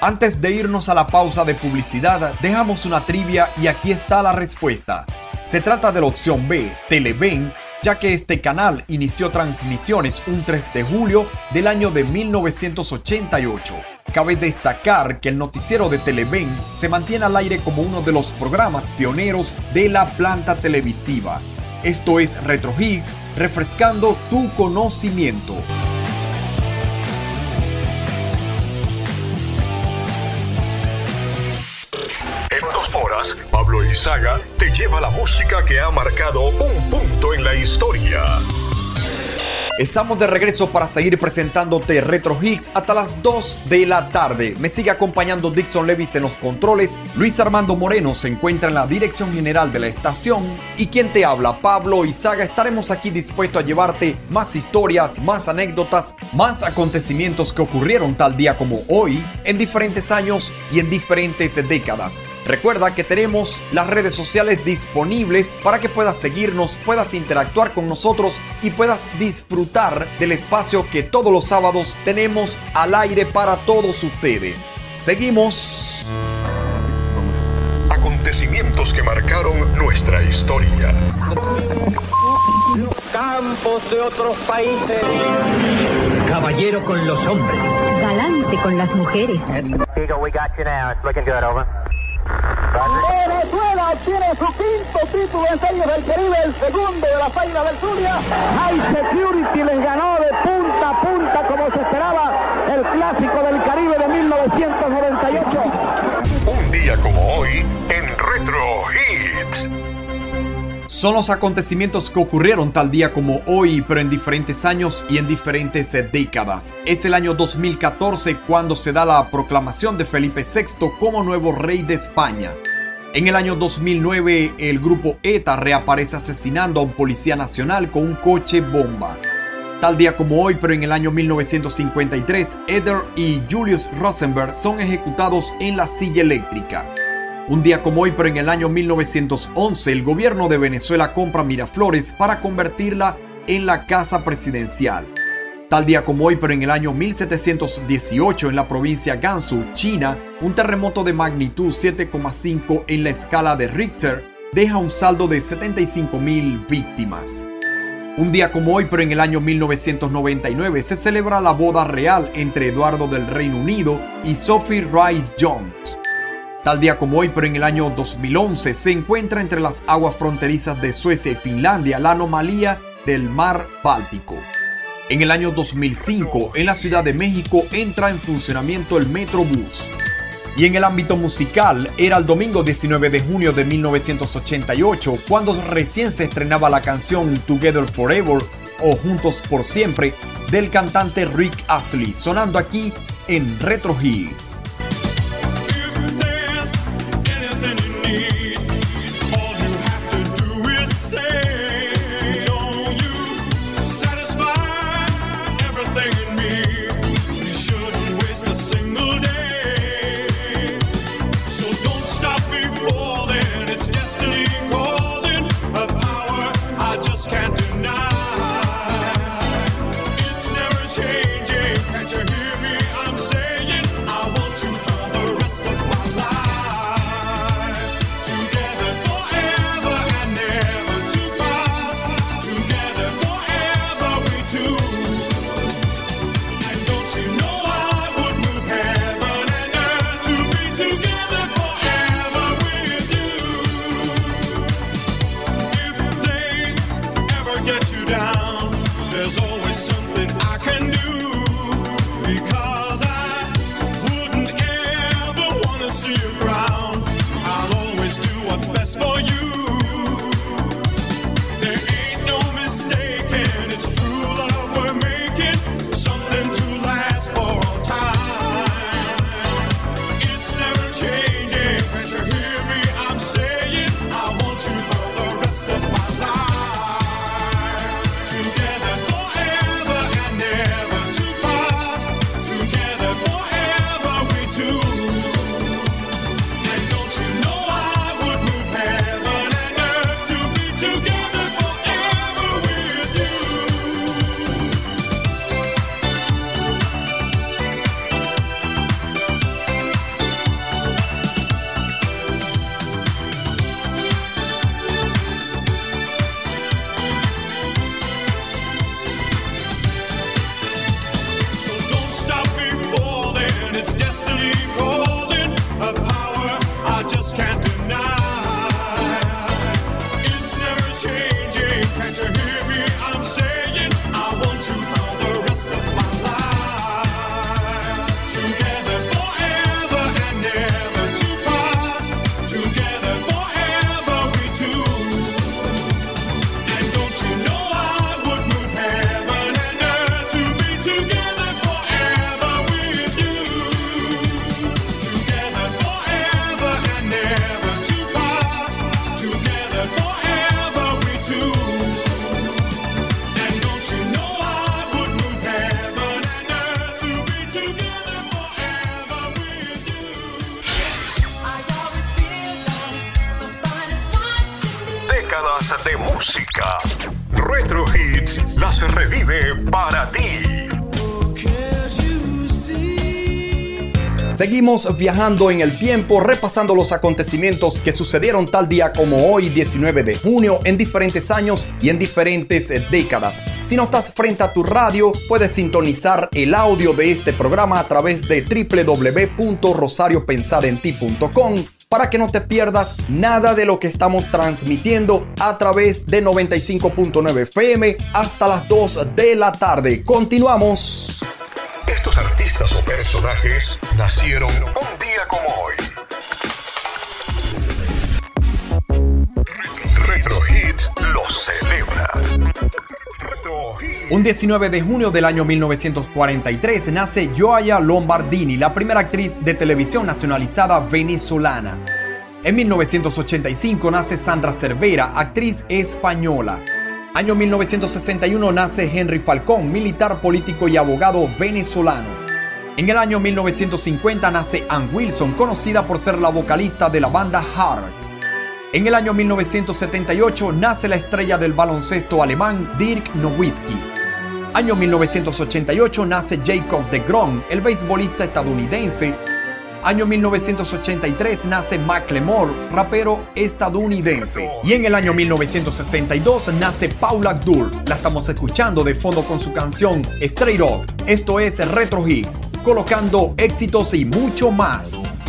Antes de irnos a la pausa de publicidad, dejamos una trivia y aquí está la respuesta. Se trata de la opción B, Televen, ya que este canal inició transmisiones un 3 de julio del año de 1988. Cabe destacar que el noticiero de Televen se mantiene al aire como uno de los programas pioneros de la planta televisiva. Esto es Retro Higgs, refrescando tu conocimiento. Pablo Izaga te lleva la música que ha marcado un punto en la historia. Estamos de regreso para seguir presentándote Retro Hits hasta las 2 de la tarde. Me sigue acompañando Dixon Levis en los controles. Luis Armando Moreno se encuentra en la dirección general de la estación. Y quien te habla, Pablo Izaga, estaremos aquí dispuestos a llevarte más historias, más anécdotas, más acontecimientos que ocurrieron tal día como hoy, en diferentes años y en diferentes décadas. Recuerda que tenemos las redes sociales disponibles para que puedas seguirnos, puedas interactuar con nosotros y puedas disfrutar del espacio que todos los sábados tenemos al aire para todos ustedes. Seguimos. Acontecimientos que marcaron nuestra historia. Campos de otros países. Caballero con los hombres. Galante con las mujeres. Eagle, we got you now. It's looking good, over. Venezuela obtiene su quinto título en Series del Caribe, el segundo de la Feira del Zulia. High Security les ganó de punta a punta como se esperaba el clásico del Caribe de 1998. Un día como hoy en Retro Hits. Son los acontecimientos que ocurrieron tal día como hoy, pero en diferentes años y en diferentes décadas. Es el año 2014 cuando se da la proclamación de Felipe VI como nuevo rey de España. En el año 2009, el grupo ETA reaparece asesinando a un policía nacional con un coche bomba. Tal día como hoy, pero en el año 1953, Eder y Julius Rosenberg son ejecutados en la silla eléctrica. Un día como hoy, pero en el año 1911, el gobierno de Venezuela compra Miraflores para convertirla en la casa presidencial. Tal día como hoy, pero en el año 1718, en la provincia Gansu, China, un terremoto de magnitud 7,5 en la escala de Richter deja un saldo de 75.000 víctimas. Un día como hoy, pero en el año 1999, se celebra la boda real entre Eduardo del Reino Unido y Sophie Rice Jones. Tal día como hoy, pero en el año 2011, se encuentra entre las aguas fronterizas de Suecia y Finlandia la anomalía del mar Báltico. En el año 2005, en la Ciudad de México, entra en funcionamiento el Metrobús. Y en el ámbito musical, era el domingo 19 de junio de 1988, cuando recién se estrenaba la canción Together Forever o Juntos por Siempre del cantante Rick Astley, sonando aquí en Retro Hits. Seguimos viajando en el tiempo, repasando los acontecimientos que sucedieron tal día como hoy, 19 de junio, en diferentes años y en diferentes décadas. Si no estás frente a tu radio, puedes sintonizar el audio de este programa a través de www.rosariopensadenti.com para que no te pierdas nada de lo que estamos transmitiendo a través de 95.9 FM hasta las 2 de la tarde. Continuamos. Estos artistas o personajes nacieron un día como hoy. Retro, Hits lo celebra. Un 19 de junio del año 1943 nace Joaya Lombardini, la primera actriz de televisión nacionalizada venezolana. En 1985 nace Sandra Cervera, actriz española. Año 1961 nace Henry Falcón, militar político y abogado venezolano. En el año 1950 nace Ann Wilson, conocida por ser la vocalista de la banda Heart. En el año 1978 nace la estrella del baloncesto alemán Dirk Nowitzki. Año 1988 nace Jacob de Grom, el beisbolista estadounidense. Año 1983 nace Macklemore, rapero estadounidense. Y en el año 1962 nace Paula Abdul. La estamos escuchando de fondo con su canción Straight Up. Esto es Retro Hits, colocando éxitos y mucho más.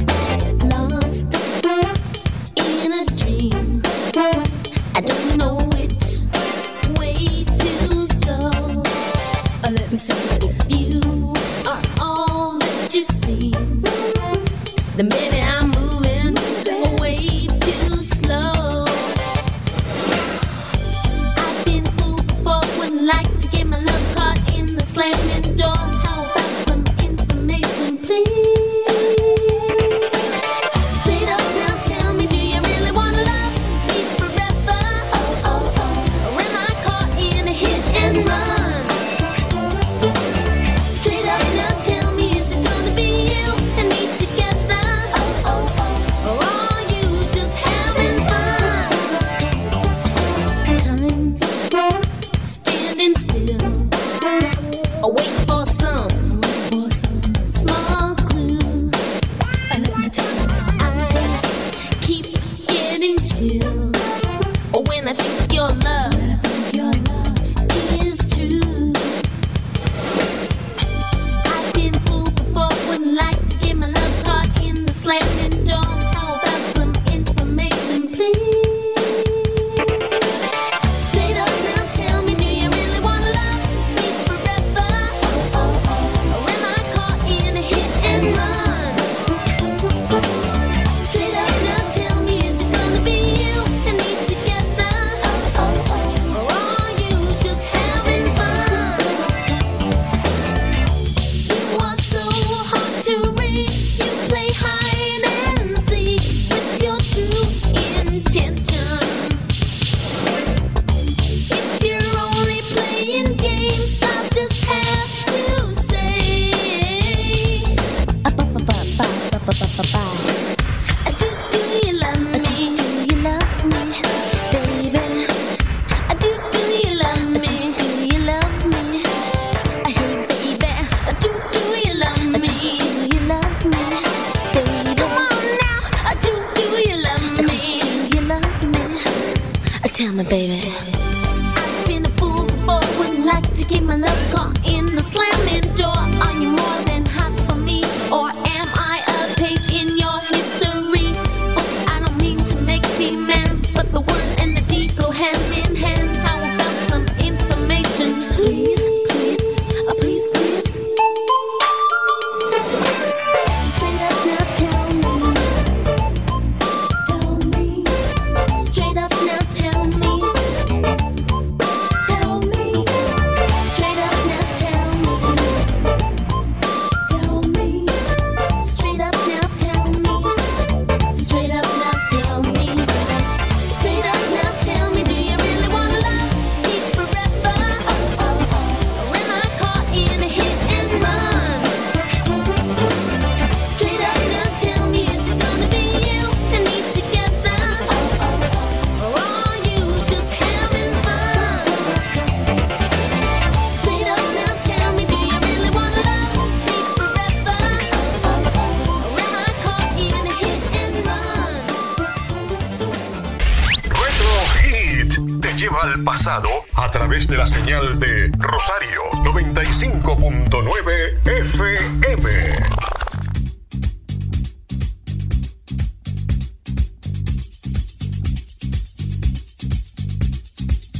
Al pasado a través de la señal de Rosario 95.9 FM.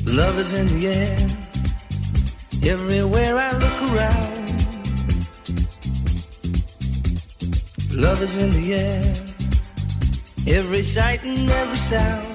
Love is in the air. Everywhere I look around. Love is in the air. Every sight and every sound.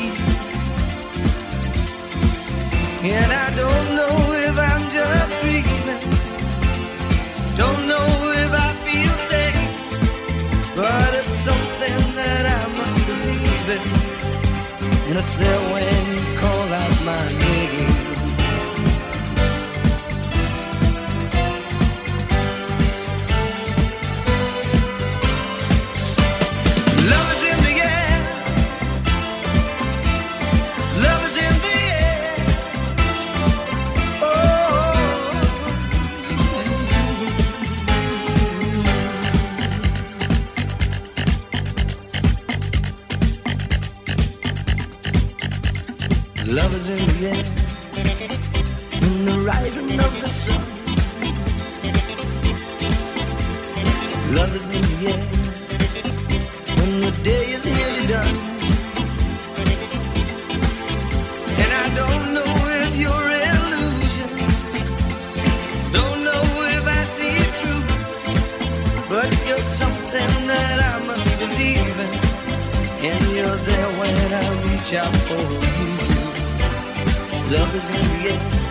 And I don't know if I'm just dreaming. Don't know if I feel safe. But it's something that I must believe in. And it's there when you call out my name. Rising of the sun. Love is in the air. When the day is nearly done. And I don't know if you're illusion. Don't know if I see it true. But you're something that I must believe in. And you're there when I reach out for you. Love is in the air.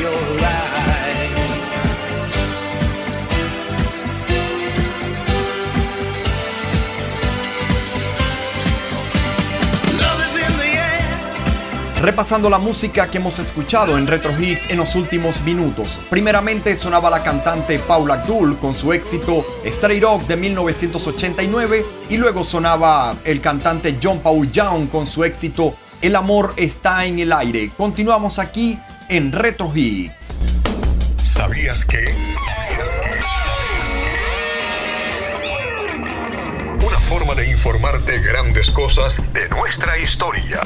Repasando la música que hemos escuchado en Retro Hits en los últimos minutos. Primeramente sonaba la cantante Paula Abdul con su éxito Straight Up de 1989 y luego sonaba el cantante John Paul Young con su éxito El amor está en el aire. Continuamos aquí en Retro Hits. ¿Sabías que? ¿Sabías que? ¿Sabías? Una forma de informarte grandes cosas de nuestra historia.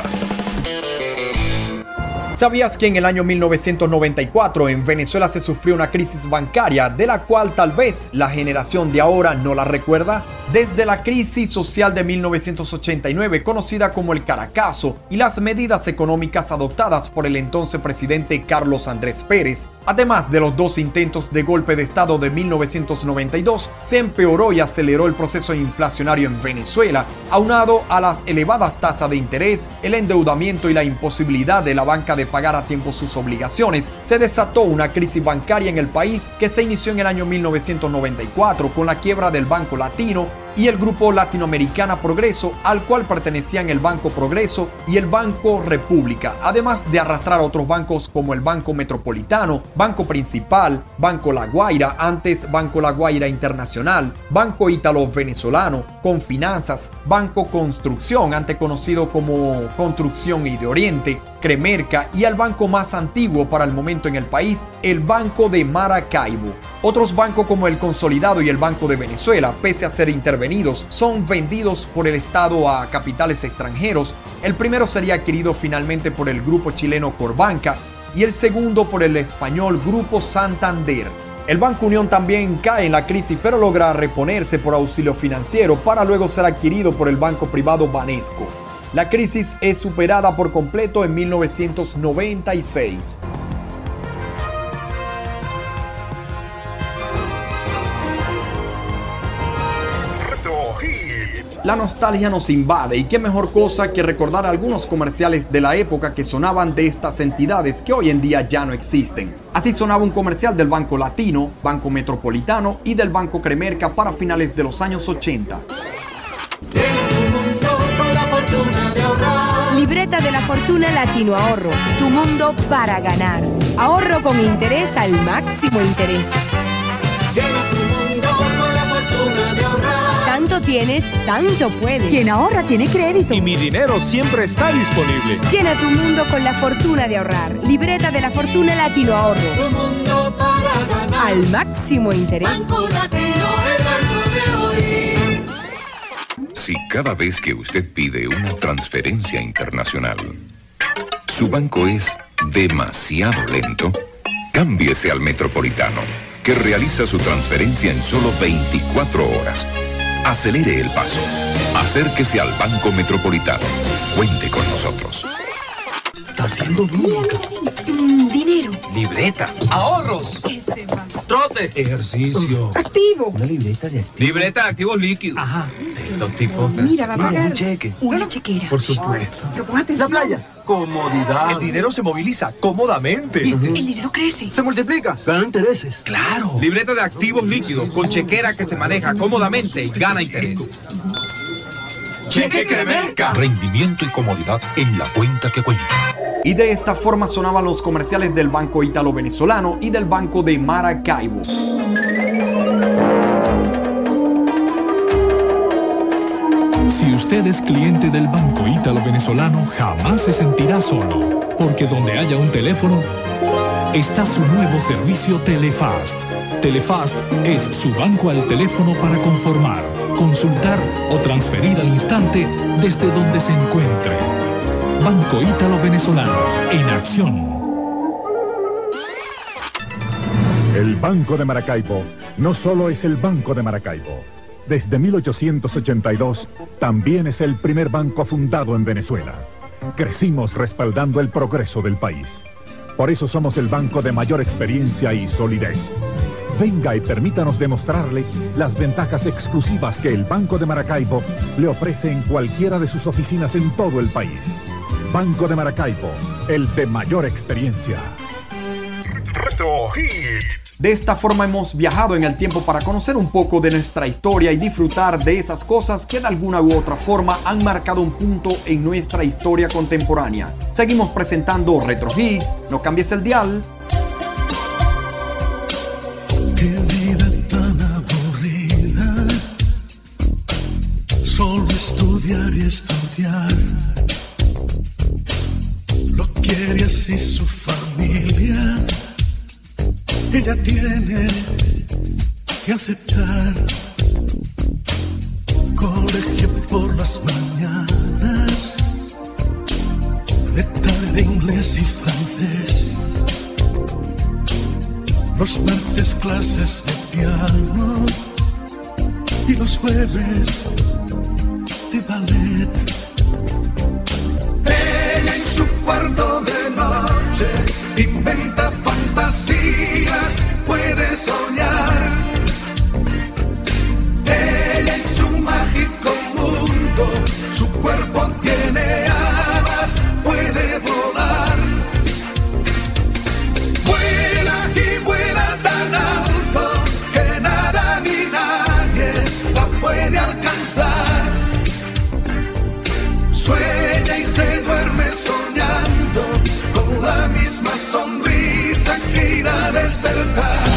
¿Sabías que en el año 1994 en Venezuela se sufrió una crisis bancaria de la cual tal vez la generación de ahora no la recuerda? Desde la crisis social de 1989, conocida como el Caracazo, y las medidas económicas adoptadas por el entonces presidente Carlos Andrés Pérez, además de los dos intentos de golpe de Estado de 1992, se empeoró y aceleró el proceso inflacionario en Venezuela, aunado a las elevadas tasas de interés, el endeudamiento y la imposibilidad de la banca de pagar a tiempo sus obligaciones, se desató una crisis bancaria en el país que se inició en el año 1994 con la quiebra del Banco Latino y el Grupo Latinoamericana Progreso, al cual pertenecían el Banco Progreso y el Banco República, además de arrastrar otros bancos como el Banco Metropolitano, Banco Principal, Banco La Guaira, antes Banco La Guaira Internacional, Banco Ítalo Venezolano, Confinanzas, Banco Construcción, antes conocido como Construcción y de Oriente, Cremerca y al banco más antiguo para el momento en el país, el Banco de Maracaibo. Otros bancos como el Consolidado y el Banco de Venezuela, pese a ser intervenidos, son vendidos por el Estado a capitales extranjeros. El primero sería adquirido finalmente por el grupo chileno Corbanca y el segundo por el español Grupo Santander. El Banco Unión también cae en la crisis pero logra reponerse por auxilio financiero para luego ser adquirido por el banco privado Banesco. La crisis es superada por completo en 1996. La nostalgia nos invade y qué mejor cosa que recordar algunos comerciales de la época que sonaban de estas entidades que hoy en día ya no existen. Así sonaba un comercial del Banco Latino, Banco Metropolitano y del Banco Cremerca para finales de los años 80. Libreta de la Fortuna Latino Ahorro, tu mundo para ganar. Ahorro con interés al máximo interés. Tanto tienes, tanto puedes. Quien ahorra tiene crédito. Y mi dinero siempre está disponible. Llena tu mundo con la fortuna de ahorrar. Libreta de la Fortuna Latino Ahorro. Tu mundo para ganar. Al máximo interés. Banco Latino, el banco de hoy. Si cada vez que usted pide una transferencia internacional, su banco es demasiado lento, cámbiese al Metropolitano, que realiza su transferencia en solo 24 horas. Acelere el paso. Acérquese al Banco Metropolitano. Cuente con nosotros. Está haciendo. Mm, dinero. Libreta. Ahorros. Trote. Ejercicio. Activo. Una libreta de Libreta de activos líquidos. Ajá. Estos tipos. Mira, va a pagar un cheque. Una chequera. Por supuesto. Pero pon atención. La playa. Comodidad. El dinero se moviliza cómodamente. El dinero crece. Se multiplica. Gana intereses. Claro. Libreta de activos líquidos con chequera que se maneja cómodamente y gana interés. Cheque Cremerca. Rendimiento y comodidad en la cuenta que cuenta. Y de esta forma sonaban los comerciales del Banco Ítalo Venezolano y del Banco de Maracaibo. Si usted es cliente del Banco Ítalo Venezolano, jamás se sentirá solo, porque donde haya un teléfono, está su nuevo servicio Telefast. Telefast es su banco al teléfono para conformar, consultar o transferir al instante desde donde se encuentre. Banco Ítalo Venezolano, en acción. El Banco de Maracaibo no solo es el Banco de Maracaibo. Desde 1882 también es el primer banco fundado en Venezuela. Crecimos respaldando el progreso del país. Por eso somos el banco de mayor experiencia y solidez. Venga y permítanos demostrarle las ventajas exclusivas que el Banco de Maracaibo le ofrece en cualquiera de sus oficinas en todo el país. Banco de Maracaibo, el de mayor experiencia. De esta forma hemos viajado en el tiempo para conocer un poco de nuestra historia y disfrutar de esas cosas que de alguna u otra forma han marcado un punto en nuestra historia contemporánea. Seguimos presentando Retro Hits, no cambies el dial. Estudiar y estudiar. Lo quiere así su familia. Ella tiene que aceptar. Colegio por las mañanas, de tarde inglés y francés, los martes clases de piano. Y los jueves de ballet. Ella en su cuarto de noche inventa fantasías, puede soñar. Ella en su mágico irá a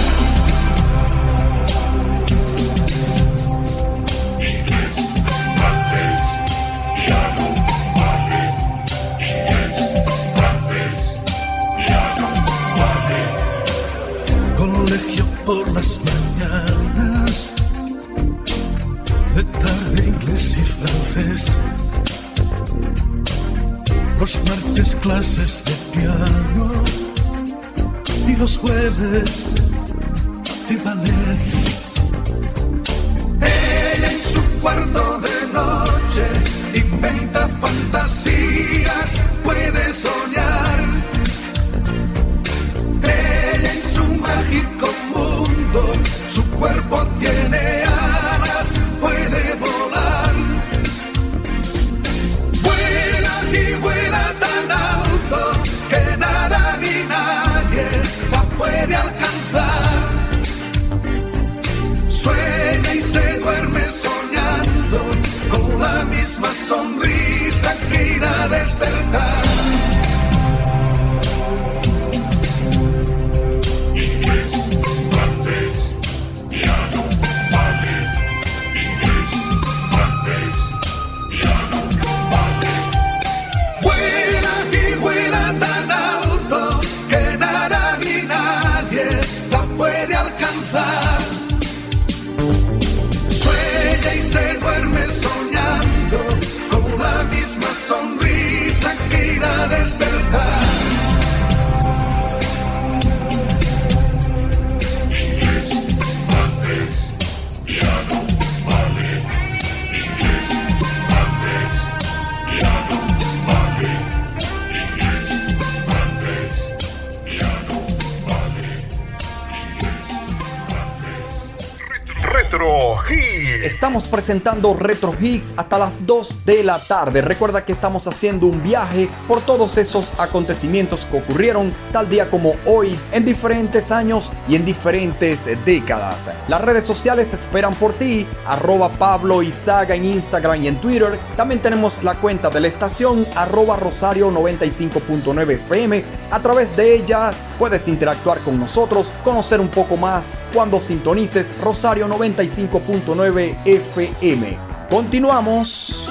Retro Hits. Estamos presentando Retro Hits hasta las 2 de la tarde. Recuerda que estamos haciendo un viaje por todos esos acontecimientos que ocurrieron tal día como hoy en diferentes años y en diferentes décadas. Las redes sociales esperan por ti, arroba Pablo Izaga en Instagram y en Twitter. También tenemos la cuenta de la estación, arroba Rosario 95.9 FM. A través de ellas puedes interactuar con nosotros, conocer un poco más cuando sintonices Rosario 95.9 FM. Continuamos.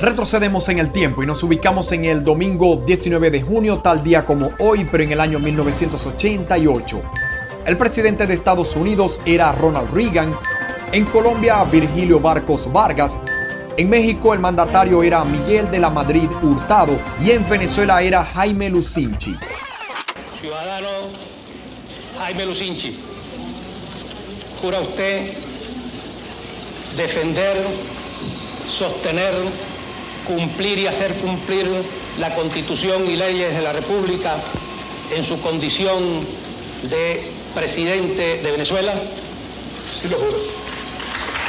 Retrocedemos en el tiempo y nos ubicamos en el domingo 19 de junio, tal día como hoy, pero en el año 1988. El presidente de Estados Unidos era Ronald Reagan. En Colombia, Virgilio Barcos Vargas. En México, el mandatario era Miguel de la Madrid Hurtado. Y en Venezuela era Jaime Lucinchi. Ciudadano Jaime Lucinchi, jura usted defender, sostener, cumplir y hacer cumplir la Constitución y leyes de la República en su condición de presidente de Venezuela? Sí lo juro.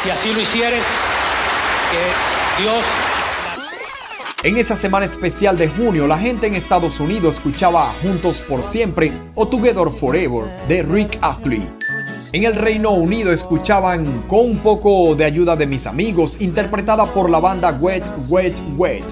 Si así lo hicieres, que Dios En esa semana especial de junio, la gente en Estados Unidos escuchaba Juntos por Siempre o Together Forever de Rick Astley. En el Reino Unido escuchaban Con un poco de ayuda de mis amigos, interpretada por la banda Wet, Wet, Wet.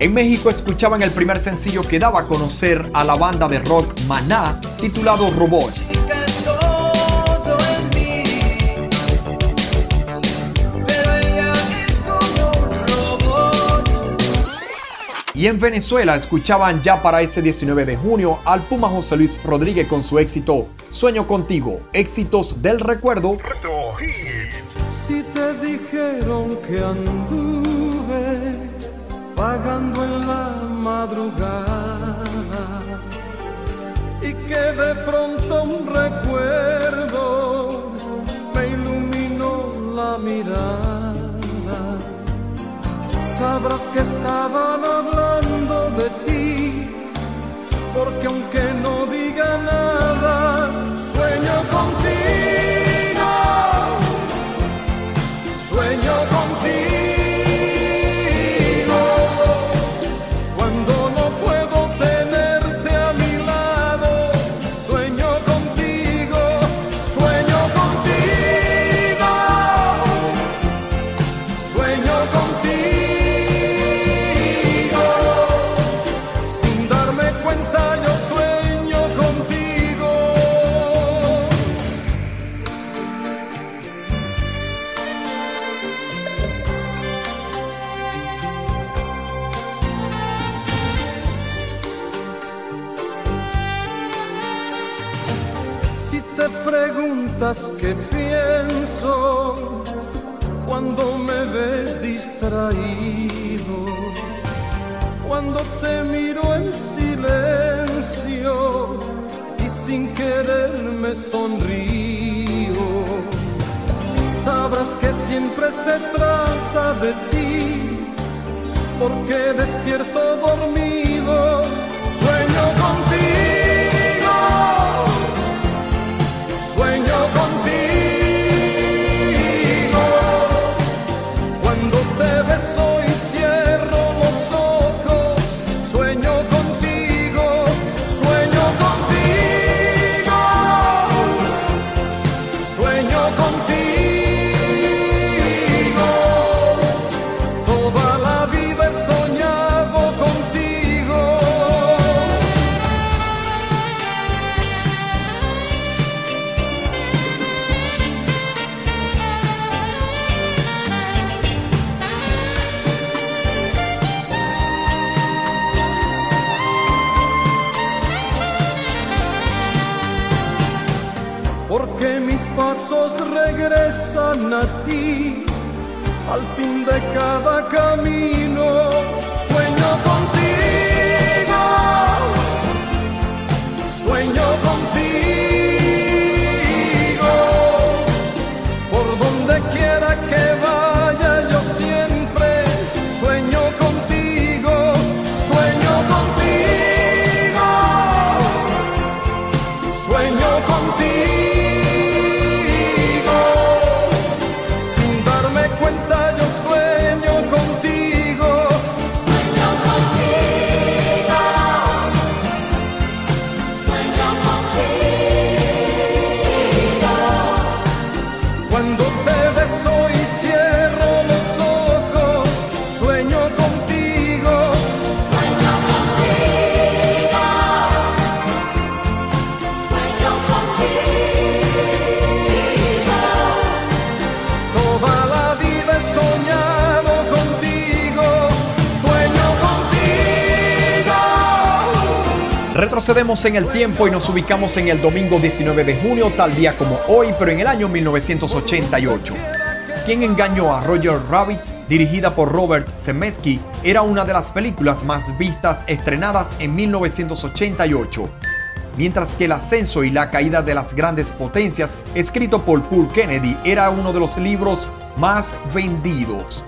En México escuchaban el primer sencillo que daba a conocer a la banda de rock Maná, titulado Robot. Y en Venezuela escuchaban ya para ese 19 de junio al Puma José Luis Rodríguez con su éxito Sueño contigo, éxitos del recuerdo. Si te dijeron que anduve vagando en la madrugada y que de pronto un recuerdo me iluminó la mirada, sabrás que estaban hablando de ti, porque aunque no diga nada, sueño contigo. Preguntas qué pienso cuando me ves distraído, cuando te miro en silencio y sin querer me sonrío, sabrás que siempre se trata de ti, porque despierto dormido, a ti al fin de cada camino. Retrocedemos en el tiempo y nos ubicamos en el domingo 19 de junio, tal día como hoy, pero en el año 1988. ¿Quién engañó a Roger Rabbit? Dirigida por Robert Zemeckis, era una de las películas más vistas estrenadas en 1988. Mientras que El ascenso y la caída de las grandes potencias, escrito por Paul Kennedy, era uno de los libros más vendidos.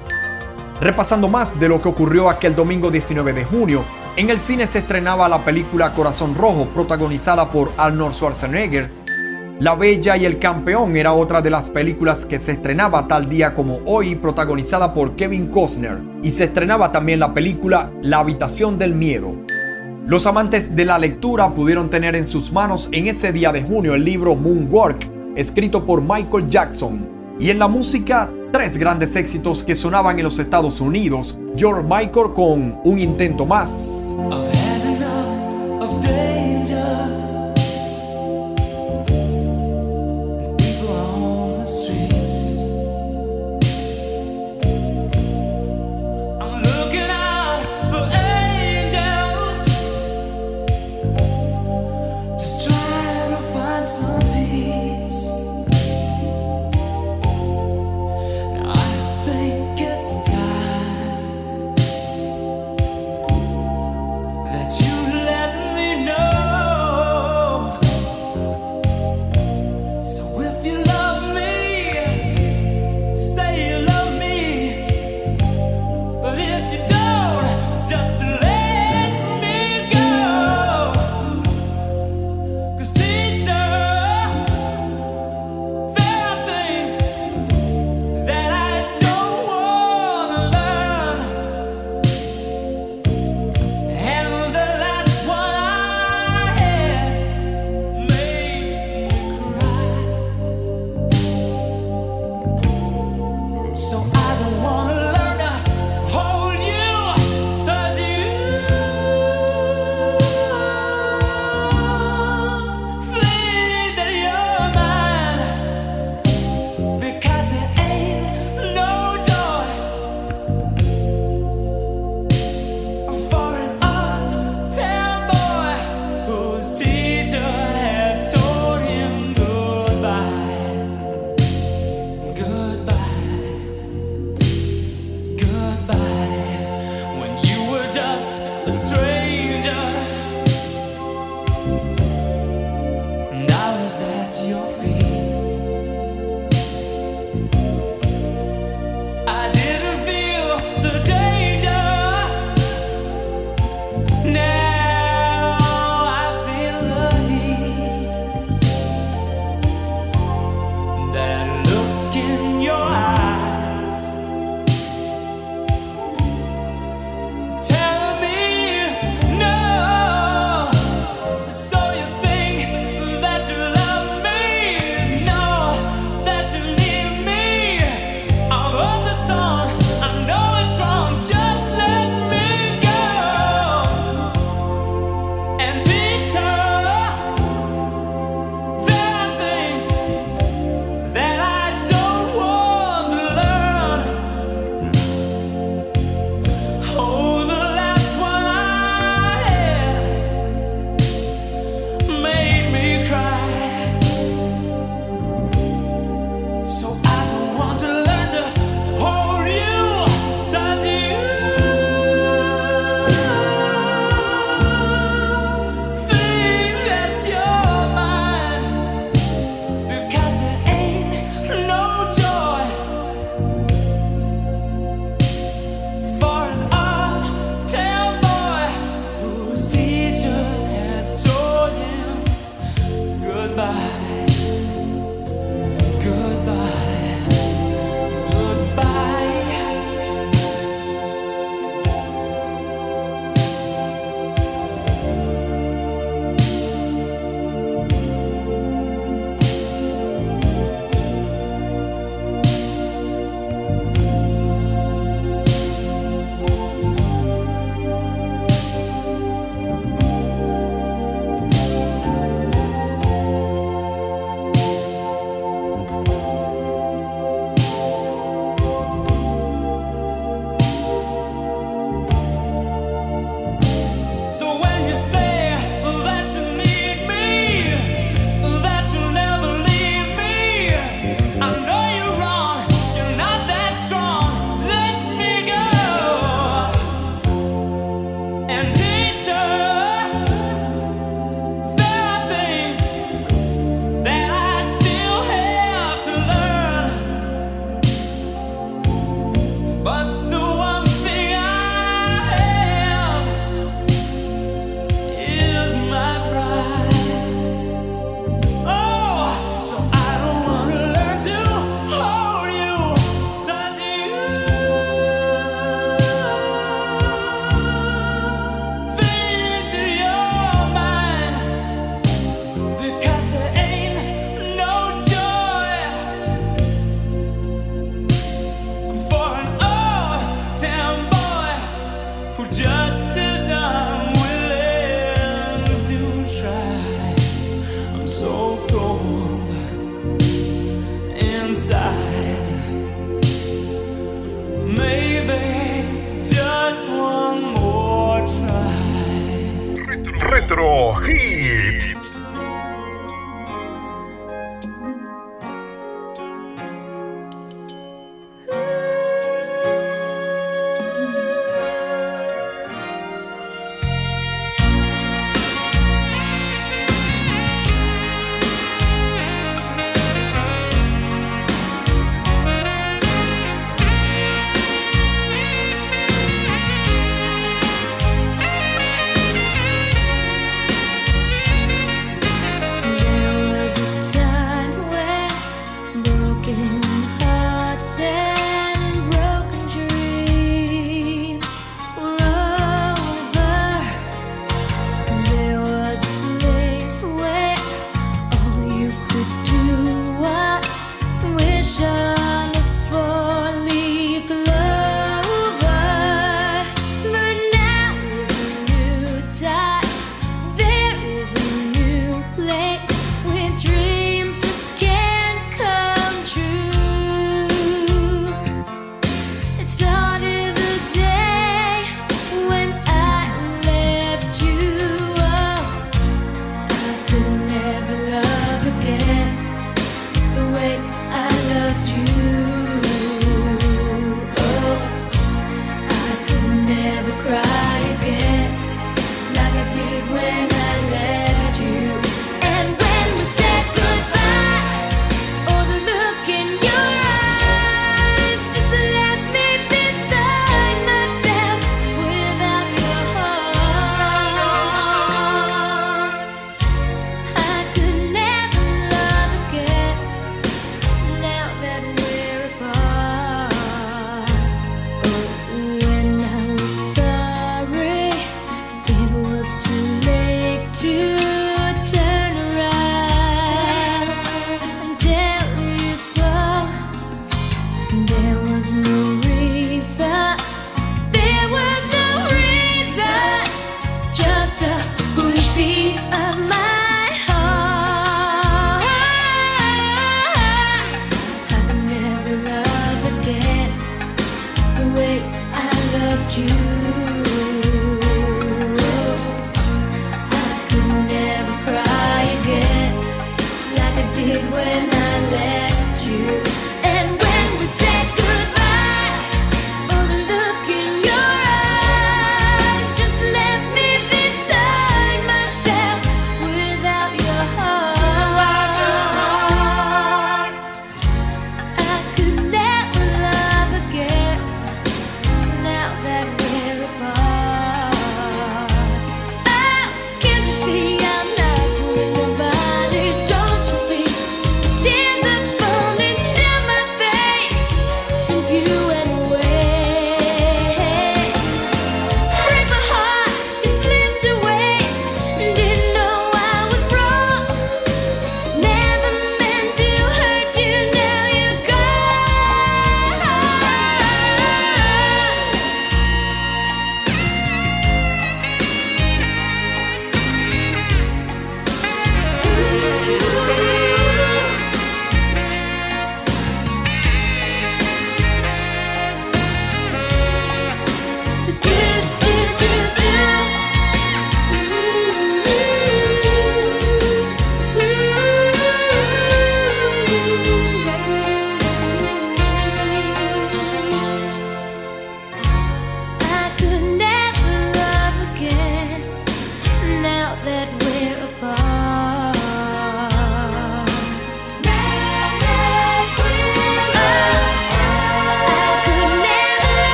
Repasando más de lo que ocurrió aquel domingo 19 de junio, en el cine se estrenaba la película Corazón Rojo, protagonizada por Arnold Schwarzenegger. La Bella y el Campeón era otra de las películas que se estrenaba tal día como hoy, protagonizada por Kevin Costner. Y se estrenaba también la película La Habitación del Miedo. Los amantes de la lectura pudieron tener en sus manos en ese día de junio el libro Moonwork, escrito por Michael Jackson. Y en la música, tres grandes éxitos que sonaban en los Estados Unidos. George Michael con Un intento más.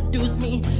Seduce me.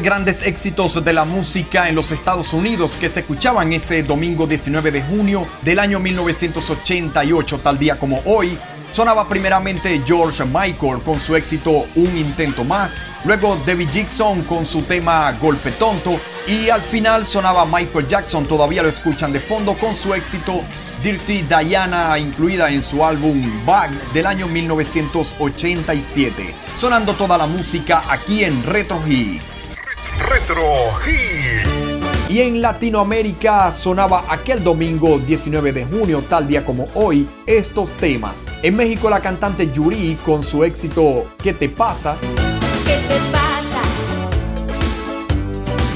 grandes éxitos de la música en los Estados Unidos que se escuchaban ese domingo 19 de junio del año 1988, tal día como hoy, Sonaba primeramente George Michael con su éxito Un Intento Más, luego David Jackson con su tema Golpe Tonto y al final sonaba Michael Jackson, todavía lo escuchan de fondo, con su éxito Dirty Diana incluida en su álbum Bag del año 1987. Sonando toda la música aquí en Retro Hits. Retro Hits. Y en Latinoamérica sonaba aquel domingo 19 de junio, tal día como hoy, estos temas. En México la cantante Yuri con su éxito ¿Qué te pasa? ¿Qué te pasa?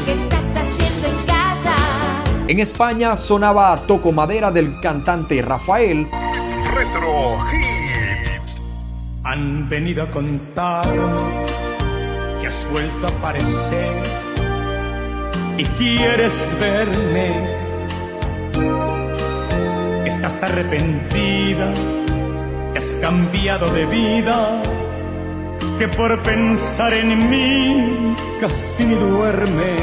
¿Qué estás haciendo en casa? En España sonaba Toco Madera del cantante Rafael. Retro Hits. Han venido a contar que has vuelto a aparecer y quieres verme. Estás arrepentida, has cambiado de vida, que por pensar en mí casi ni duermes.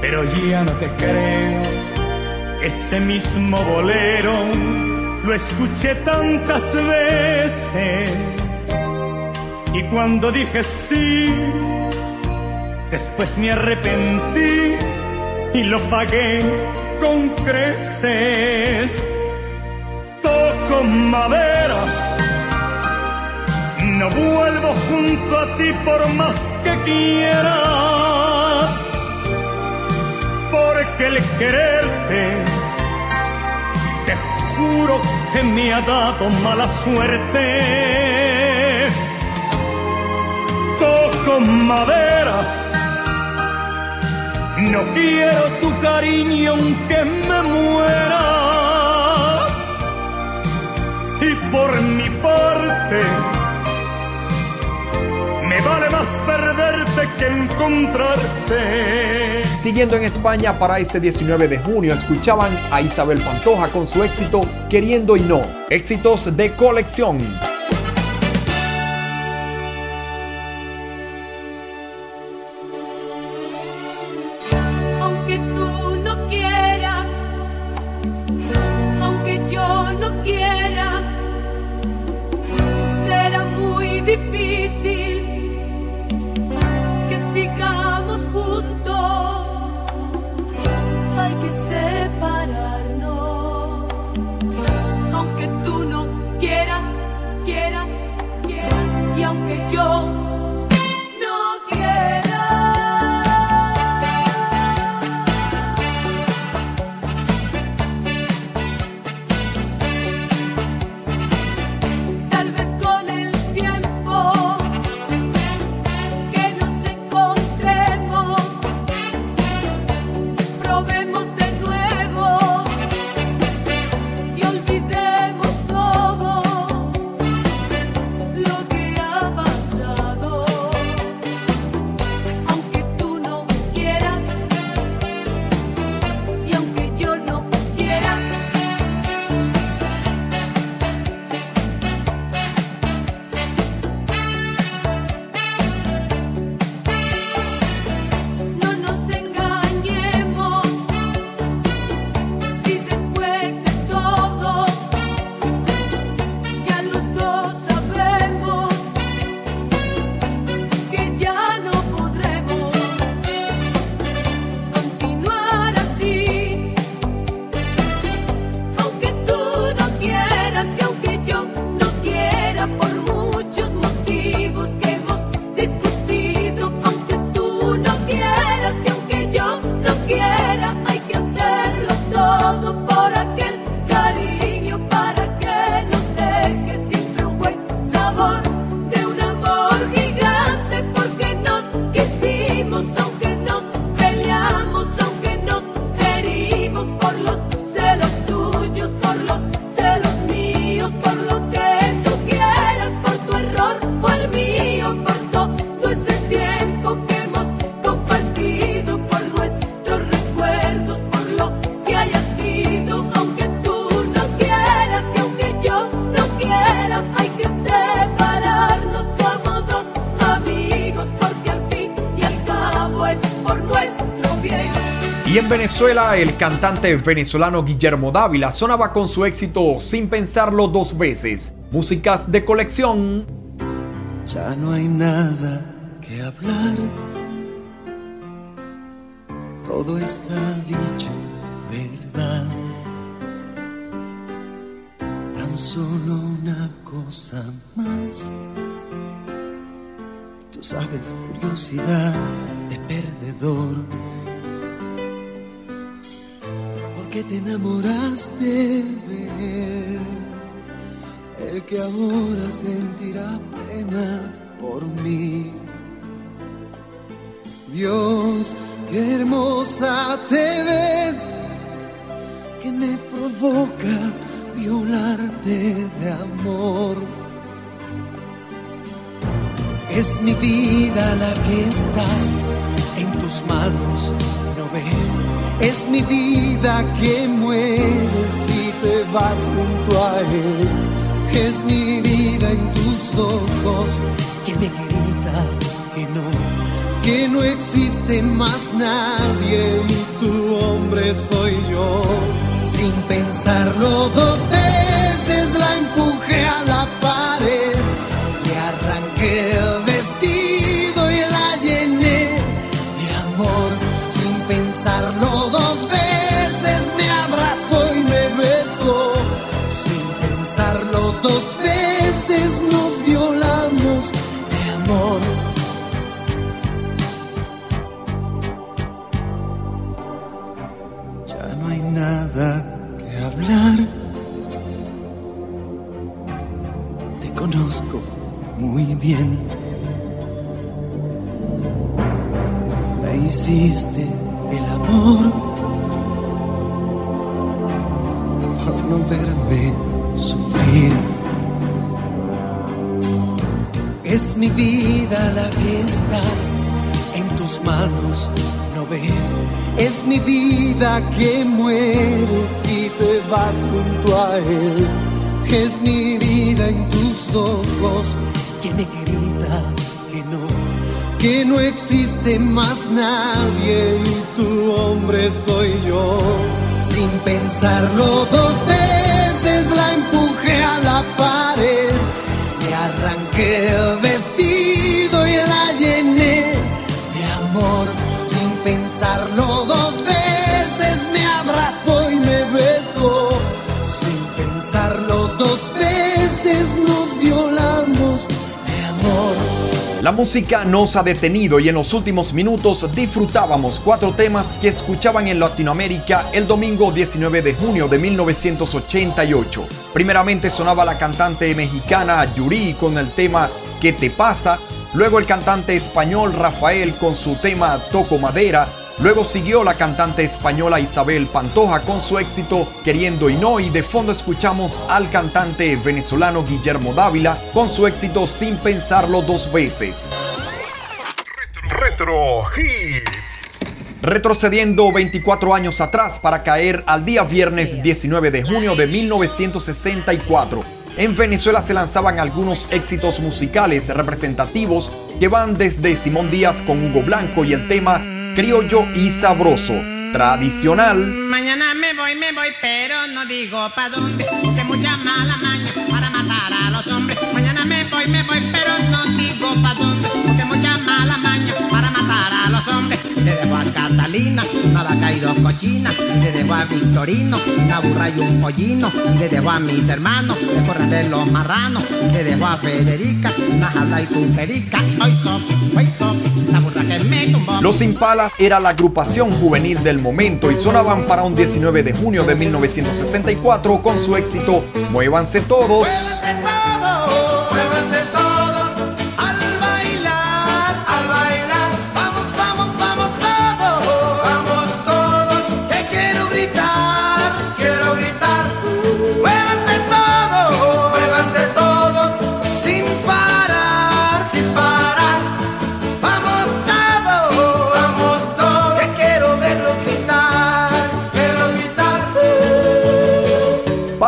Pero ya no te creo, ese mismo bolero lo escuché tantas veces. Y cuando dije sí, Después me arrepentí y lo pagué con creces. Toco madera, no vuelvo junto a ti por más que quieras, porque el quererte, te juro que me ha dado mala suerte. Toco madera no quiero tu cariño aunque me muera. Y por mi parte, me vale más perderte que encontrarte. Siguiendo en España para ese 19 de junio escuchaban a Isabel Pantoja con su éxito Queriendo y No. Éxitos de colección. difícil. Venezuela, el cantante venezolano Guillermo Dávila sonaba con su éxito Sin pensarlo dos veces, músicas de colección. Ya no hay nada que hablar Devil's Bay. Que muere si te vas junto a él. Es mi vida en tus ojos que me grita que no, que no existe más nadie y tu hombre soy yo. Sin pensarlo dos veces la empujé a la pared, le arranqué el La música nos ha detenido y en los últimos minutos disfrutábamos cuatro temas que escuchaban en Latinoamérica el domingo 19 de junio de 1988. Primeramente sonaba la cantante mexicana Yuri con el tema ¿Qué te pasa? Luego el cantante español Rafael con su tema Toco Madera. Luego siguió la cantante española Isabel Pantoja con su éxito Queriendo y no y de fondo escuchamos al cantante venezolano Guillermo Dávila con su éxito Sin pensarlo dos veces. Retro Hits. Retrocediendo 24 años atrás para caer al día viernes 19 de junio de 1964. En Venezuela se lanzaban algunos éxitos musicales representativos que van desde Simón Díaz con Hugo Blanco y el tema Criollo y Sabroso, tradicional. Mañana me voy, me voy, pero no digo pa' dónde. Que mucha mala maña Catalina una vaca y dos cochinas. Le dejo a Victorino una burra y un pollino. Le dejo a mis hermanos de correr de los marranos. Le dejo a Federica una jabla y tu perica. Hoy toque, hoy toque, la burra que me tumbó. Los Impala era la agrupación juvenil del momento y sonaban para un 19 de junio de 1964 con su éxito Muévanse todos. Muévanse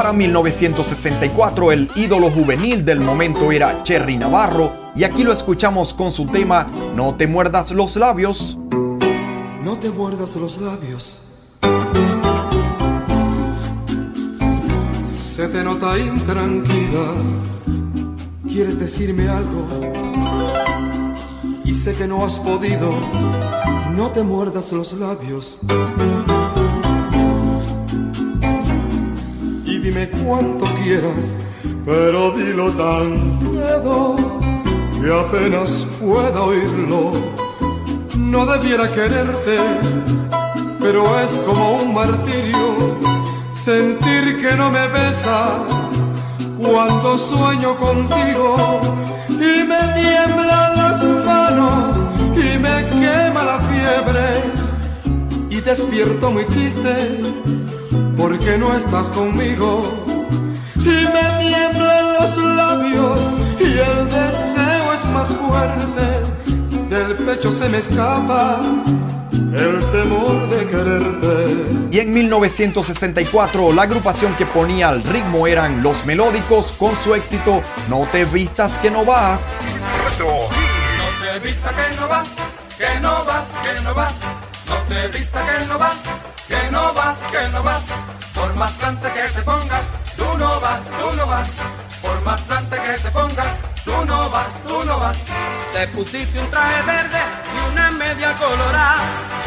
Para 1964 el ídolo juvenil del momento era Cherry Navarro y aquí lo escuchamos con su tema No te muerdas los labios. No te muerdas los labios. Se te nota intranquila. Quieres decirme algo. Y sé que no has podido. No te muerdas los labios. Dime cuánto quieras, pero dilo tan quedo que apenas pueda oírlo. No debiera quererte, pero es como un martirio sentir que no me besas cuando sueño contigo y me tiemblan las manos y me quema la fiebre y despierto muy triste porque no estás conmigo y me tiemblan los labios y el deseo es más fuerte del pecho se me escapa el temor de quererte. Y en 1964 la agrupación que ponía el ritmo eran Los Melódicos con su éxito No te vistas que no vas. No te vista que no va, que no va, que no va. No te vista que no va, que no va, que no va. Por más plante que te pongas, tú no vas, tú no vas. Por más plante que te pongas, tú no vas, tú no vas. Te pusiste un traje verde y una media colorada,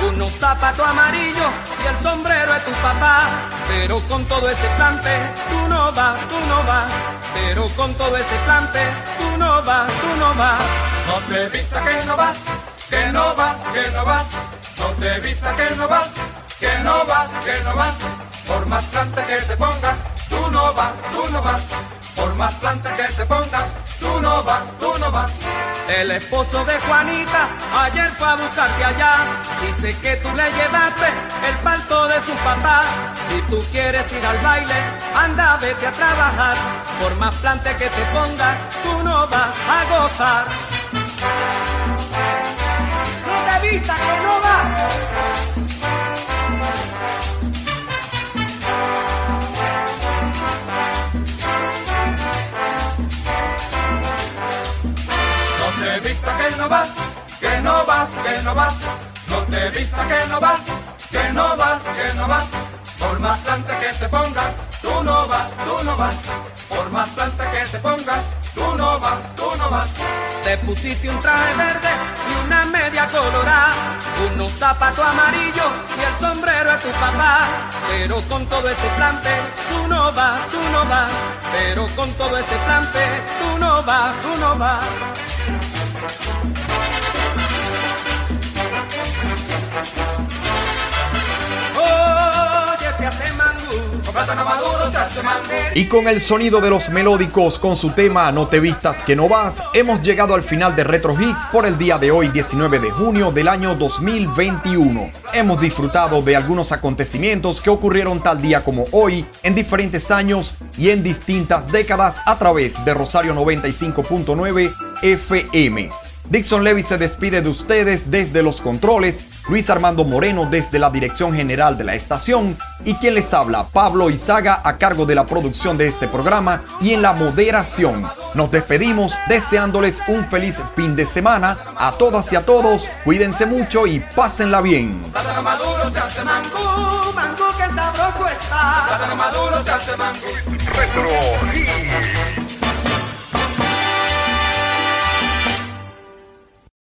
unos zapatos amarillos y el sombrero de tu papá. Pero con todo ese plante, tú no vas, tú no vas. Pero con todo ese plante, tú no vas, tú no vas. No te vista que no vas, que no vas, que no vas. No te vista que no vas, que no vas, que no vas. Por más plante que te pongas, tú no vas, tú no vas. Por más plante que te pongas, tú no vas, tú no vas. El esposo de Juanita ayer fue a buscarte allá. Dice que tú le llevaste el palto de su papá. Si tú quieres ir al baile, anda, vete a trabajar. Por más plante que te pongas, tú no vas a gozar. No te vista que no vas. Que no vas, que no vas, que no vas. No te vista que no vas, que no vas, que no vas. Por más planta que te pongas, tú no vas, tú no vas. Por más planta que te pongas, tú no vas, tú no vas. Te pusiste un traje verde y una media colorada, unos zapatos amarillos y el sombrero de tu papá. Pero con todo ese plante, tú no vas, tú no vas. Pero con todo ese plante, tú no vas, tú no vas. Y con el sonido de los melódicos con su tema No te vistas que no vas, hemos llegado al final de Retro Hits por el día de hoy 19 de junio del año 2021. Hemos disfrutado de algunos acontecimientos que ocurrieron tal día como hoy, en diferentes años y en distintas décadas a través de Rosario 95.9 FM. Dixon Levy se despide de ustedes desde los controles, Luis Armando Moreno desde la dirección general de la estación y quien les habla, Pablo Izaga a cargo de la producción de este programa y en la moderación. Nos despedimos deseándoles un feliz fin de semana a todas y a todos, cuídense mucho y pásenla bien. Retro.